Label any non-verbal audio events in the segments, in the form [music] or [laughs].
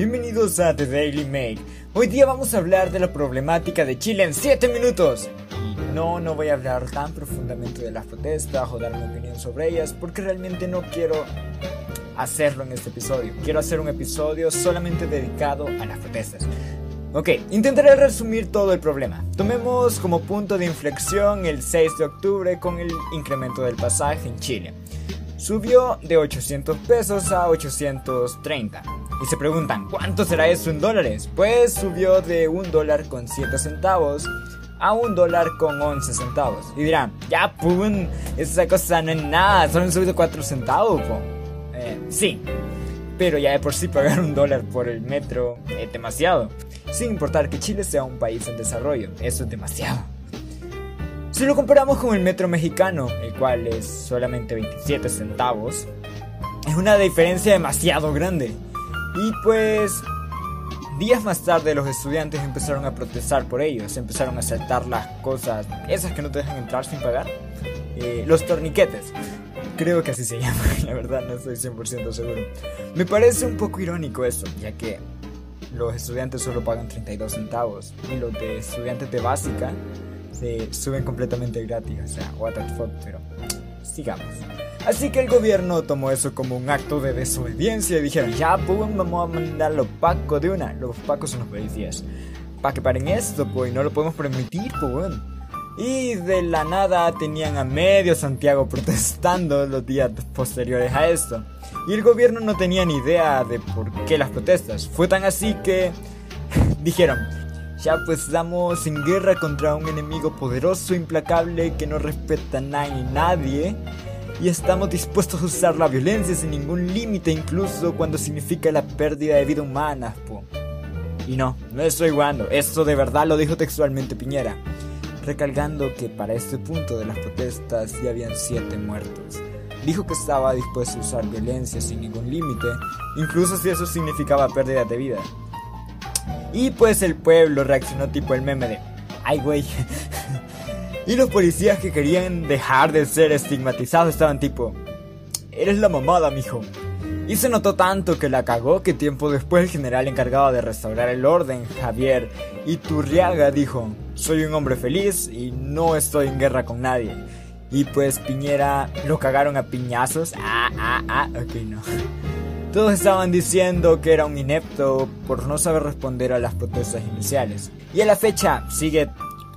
bienvenidos a The Daily Make. Hoy día vamos a hablar de la problemática de Chile en 7 minutos. Y no, no voy a hablar tan profundamente de las protestas o dar mi opinión sobre ellas porque realmente no quiero hacerlo en este episodio. Quiero hacer un episodio solamente dedicado a las protestas. Ok, intentaré resumir todo el problema. Tomemos como punto de inflexión el 6 de octubre con el incremento del pasaje en Chile subió de 800 pesos a 830. Y se preguntan, ¿cuánto será eso en dólares? Pues subió de un dólar con 7 centavos a un dólar con 11 centavos. Y dirán, ya, pum, esa cosa no es nada, solo han subido 4 centavos. Eh, sí, pero ya de por sí pagar un dólar por el metro es demasiado. Sin importar que Chile sea un país en desarrollo, eso es demasiado. Si lo comparamos con el metro mexicano, el cual es solamente 27 centavos, es una diferencia demasiado grande. Y pues días más tarde los estudiantes empezaron a protestar por ello, se empezaron a saltar las cosas, esas que no te dejan entrar sin pagar, eh, los torniquetes. Creo que así se [laughs] llama, la verdad no estoy 100% seguro. Me parece un poco irónico eso, ya que los estudiantes solo pagan 32 centavos y los de estudiantes de básica se suben completamente gratis. O sea, what the fuck, pero sigamos. Así que el gobierno tomó eso como un acto de desobediencia y dijeron, ya, pues vamos a mandar los pacos de una. Los pacos son los policías. Para que paren esto, pues, no lo podemos permitir, pues, bueno. Y de la nada tenían a medio Santiago protestando los días posteriores a esto. Y el gobierno no tenía ni idea de por qué las protestas. Fue tan así que [laughs] dijeron, ya pues estamos en guerra contra un enemigo poderoso, implacable, que no respeta a nadie nadie. Y estamos dispuestos a usar la violencia sin ningún límite, incluso cuando significa la pérdida de vida humana. Po. Y no, no estoy jugando, esto de verdad lo dijo textualmente Piñera, recalcando que para este punto de las protestas ya habían siete muertos. Dijo que estaba dispuesto a usar violencia sin ningún límite, incluso si eso significaba pérdida de vida. Y pues el pueblo reaccionó tipo el meme de, ay güey. [laughs] y los policías que querían dejar de ser estigmatizados estaban tipo, eres la mamada, mijo. Y se notó tanto que la cagó que tiempo después el general encargado de restaurar el orden, Javier Iturriaga, dijo, soy un hombre feliz y no estoy en guerra con nadie. Y pues Piñera lo cagaron a piñazos. Ah, ah, ah, ok, no. Todos estaban diciendo que era un inepto por no saber responder a las protestas iniciales. Y a la fecha sigue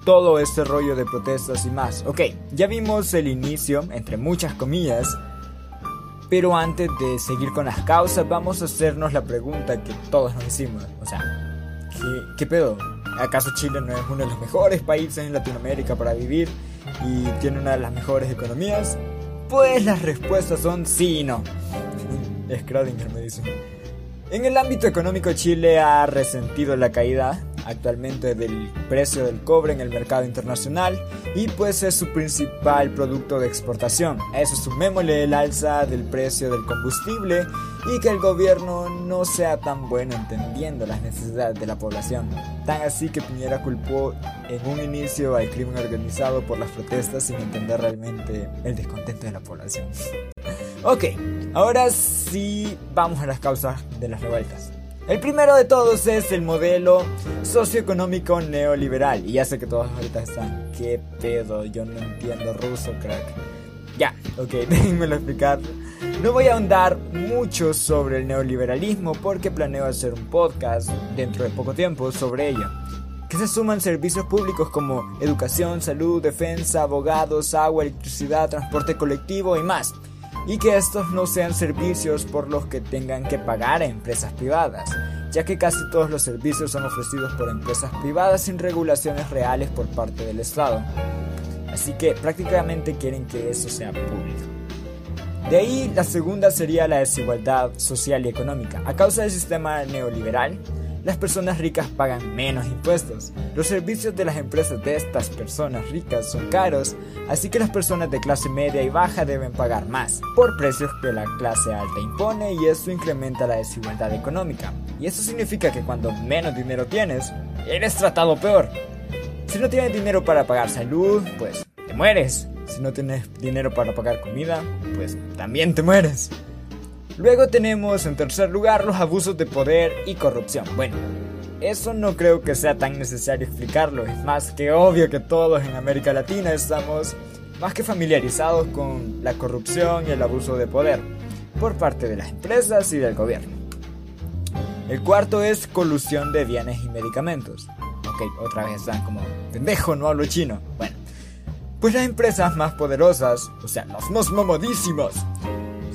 todo este rollo de protestas y más. Ok, ya vimos el inicio, entre muchas comillas. Pero antes de seguir con las causas, vamos a hacernos la pregunta que todos nos hicimos. O sea, ¿qué, qué pedo? ¿Acaso Chile no es uno de los mejores países en Latinoamérica para vivir y tiene una de las mejores economías? Pues las respuestas son sí y no. [laughs] Schrödinger me dice. En el ámbito económico Chile ha resentido la caída actualmente del precio del cobre en el mercado internacional y pues es su principal producto de exportación. A eso sumémosle el alza del precio del combustible y que el gobierno no sea tan bueno entendiendo las necesidades de la población. Tan así que Piñera culpó en un inicio al crimen organizado por las protestas sin entender realmente el descontento de la población. ok, ahora sí vamos a las causas de las revueltas. El primero de todos es el modelo socioeconómico neoliberal. Y ya sé que todos ahorita están, ¿qué pedo? Yo no entiendo ruso, crack. Ya, ok, [laughs] déjenmelo explicar. No voy a ahondar mucho sobre el neoliberalismo porque planeo hacer un podcast dentro de poco tiempo sobre ello. Que se suman servicios públicos como educación, salud, defensa, abogados, agua, electricidad, transporte colectivo y más y que estos no sean servicios por los que tengan que pagar a empresas privadas, ya que casi todos los servicios son ofrecidos por empresas privadas sin regulaciones reales por parte del Estado. Así que prácticamente quieren que eso sea público. De ahí la segunda sería la desigualdad social y económica. A causa del sistema neoliberal, las personas ricas pagan menos impuestos. Los servicios de las empresas de estas personas ricas son caros, así que las personas de clase media y baja deben pagar más por precios que la clase alta impone y eso incrementa la desigualdad económica. Y eso significa que cuando menos dinero tienes, eres tratado peor. Si no tienes dinero para pagar salud, pues te mueres. Si no tienes dinero para pagar comida, pues también te mueres. Luego tenemos en tercer lugar los abusos de poder y corrupción. Bueno, eso no creo que sea tan necesario explicarlo, es más que obvio que todos en América Latina estamos más que familiarizados con la corrupción y el abuso de poder por parte de las empresas y del gobierno. El cuarto es colusión de bienes y medicamentos. Ok, otra vez están como, pendejo, no hablo chino. Bueno, pues las empresas más poderosas, o sea, las más mamadísimas,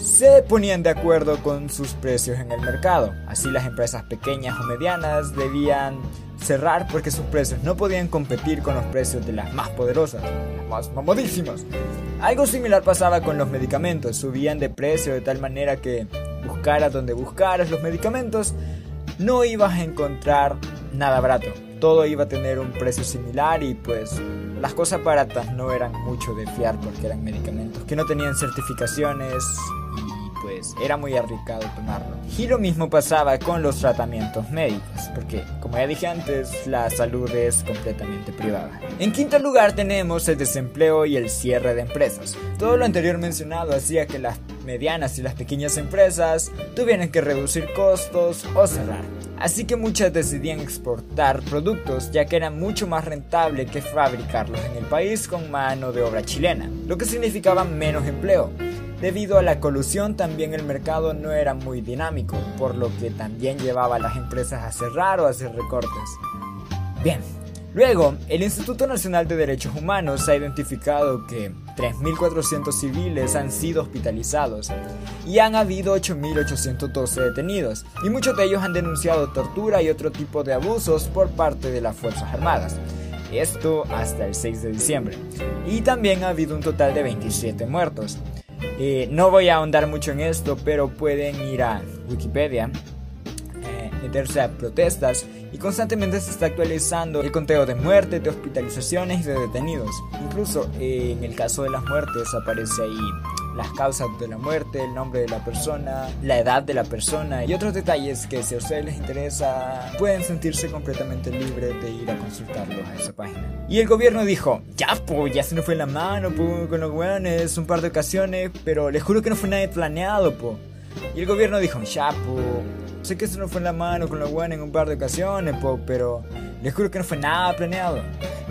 se ponían de acuerdo con sus precios en el mercado. Así las empresas pequeñas o medianas debían cerrar porque sus precios no podían competir con los precios de las más poderosas, las más mamadísimas. Algo similar pasaba con los medicamentos, subían de precio de tal manera que buscaras donde buscaras los medicamentos, no ibas a encontrar nada barato. Todo iba a tener un precio similar y pues las cosas baratas no eran mucho de fiar porque eran medicamentos que no tenían certificaciones pues era muy arriesgado tomarlo. Y lo mismo pasaba con los tratamientos médicos, porque como ya dije antes, la salud es completamente privada. En quinto lugar tenemos el desempleo y el cierre de empresas. Todo lo anterior mencionado hacía que las medianas y las pequeñas empresas tuvieran que reducir costos o cerrar. Así que muchas decidían exportar productos ya que era mucho más rentable que fabricarlos en el país con mano de obra chilena, lo que significaba menos empleo. Debido a la colusión también el mercado no era muy dinámico, por lo que también llevaba a las empresas a cerrar o hacer recortes. Bien, luego el Instituto Nacional de Derechos Humanos ha identificado que 3.400 civiles han sido hospitalizados y han habido 8.812 detenidos, y muchos de ellos han denunciado tortura y otro tipo de abusos por parte de las Fuerzas Armadas. Esto hasta el 6 de diciembre. Y también ha habido un total de 27 muertos. Eh, no voy a ahondar mucho en esto, pero pueden ir a Wikipedia, eh, meterse a protestas y constantemente se está actualizando el conteo de muertes, de hospitalizaciones y de detenidos. Incluso eh, en el caso de las muertes aparece ahí las causas de la muerte, el nombre de la persona, la edad de la persona y otros detalles que si a ustedes les interesa pueden sentirse completamente libres de ir a consultarlos a esa página. Y el gobierno dijo, ya pues, ya se nos fue la mano con los weones un par de ocasiones, pero les juro que no fue nada planeado, po. Y el gobierno dijo, ya pues, sé que se nos fue la mano con los weones en un par de ocasiones, po, pero les juro que no fue nada planeado.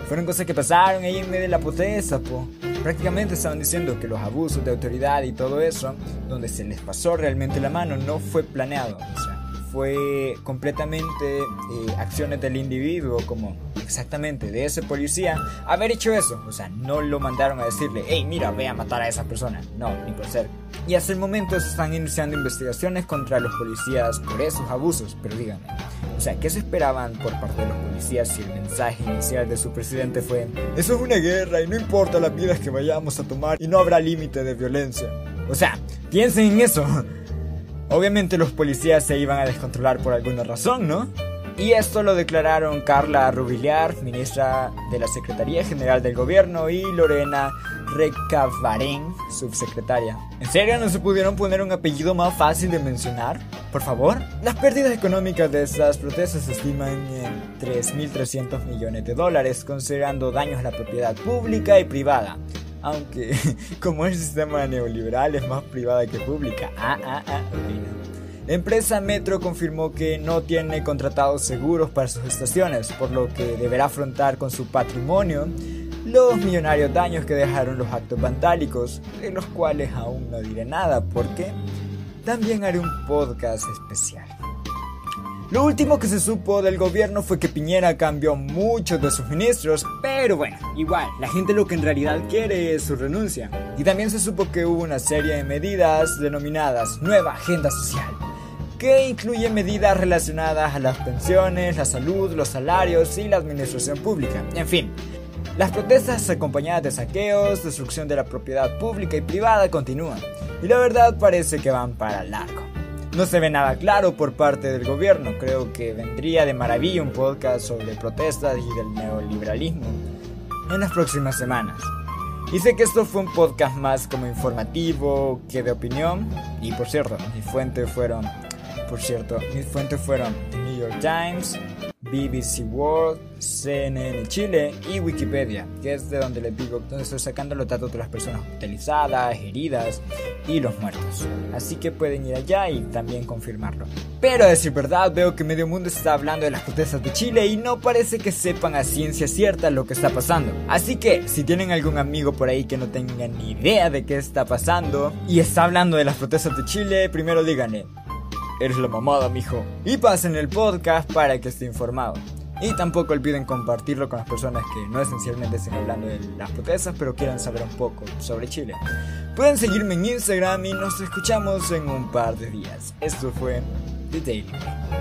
Fueron cosas que pasaron ahí en medio de la potesa, po. Prácticamente estaban diciendo que los abusos de autoridad y todo eso, donde se les pasó realmente la mano, no fue planeado. O sea, fue completamente eh, acciones del individuo, como exactamente de ese policía, haber hecho eso. O sea, no lo mandaron a decirle, hey, mira, ve a matar a esa persona. No, ni por ser. Y hasta el momento se están iniciando investigaciones contra los policías por esos abusos, pero díganme. O sea, ¿qué se esperaban por parte de los policías si el mensaje inicial de su presidente fue, eso es una guerra y no importa las vidas que vayamos a tomar y no habrá límite de violencia? O sea, piensen en eso. Obviamente los policías se iban a descontrolar por alguna razón, ¿no? Y esto lo declararon Carla Rubiliar, ministra de la Secretaría General del Gobierno, y Lorena Recabarén, subsecretaria. ¿En serio no se pudieron poner un apellido más fácil de mencionar? Por favor. Las pérdidas económicas de estas protestas se estiman en 3.300 millones de dólares, considerando daños a la propiedad pública y privada. Aunque, [laughs] como el sistema neoliberal es más privada que pública. Ah, ah, ah, La empresa Metro confirmó que no tiene contratados seguros para sus estaciones, por lo que deberá afrontar con su patrimonio los millonarios daños que dejaron los actos vandálicos, de los cuales aún no diré nada porque también haré un podcast especial. Lo último que se supo del gobierno fue que Piñera cambió muchos de sus ministros, pero bueno, igual, la gente lo que en realidad quiere es su renuncia. Y también se supo que hubo una serie de medidas denominadas Nueva Agenda Social, que incluye medidas relacionadas a las pensiones, la salud, los salarios y la administración pública. En fin, las protestas acompañadas de saqueos, destrucción de la propiedad pública y privada continúan, y la verdad parece que van para largo. No se ve nada claro por parte del gobierno. Creo que vendría de maravilla un podcast sobre protestas y del neoliberalismo en las próximas semanas. Y sé que esto fue un podcast más como informativo que de opinión. Y por cierto, mis fuentes fueron, por cierto, mis fuentes fueron New York Times, BBC World, CNN Chile y Wikipedia, que es de donde les digo, donde estoy sacando los datos de las personas hospitalizadas, heridas y los muertos. Así que pueden ir allá y también confirmarlo. Pero a decir verdad, veo que medio mundo está hablando de las protestas de Chile y no parece que sepan a ciencia cierta lo que está pasando. Así que, si tienen algún amigo por ahí que no tenga ni idea de qué está pasando y está hablando de las protestas de Chile, primero díganle, eres la mamada, mijo. Y pasen el podcast para que esté informado. Y tampoco olviden compartirlo con las personas que no esencialmente estén hablando de las protestas, pero quieran saber un poco sobre Chile. Pueden seguirme en Instagram y nos escuchamos en un par de días. Esto fue The Daily.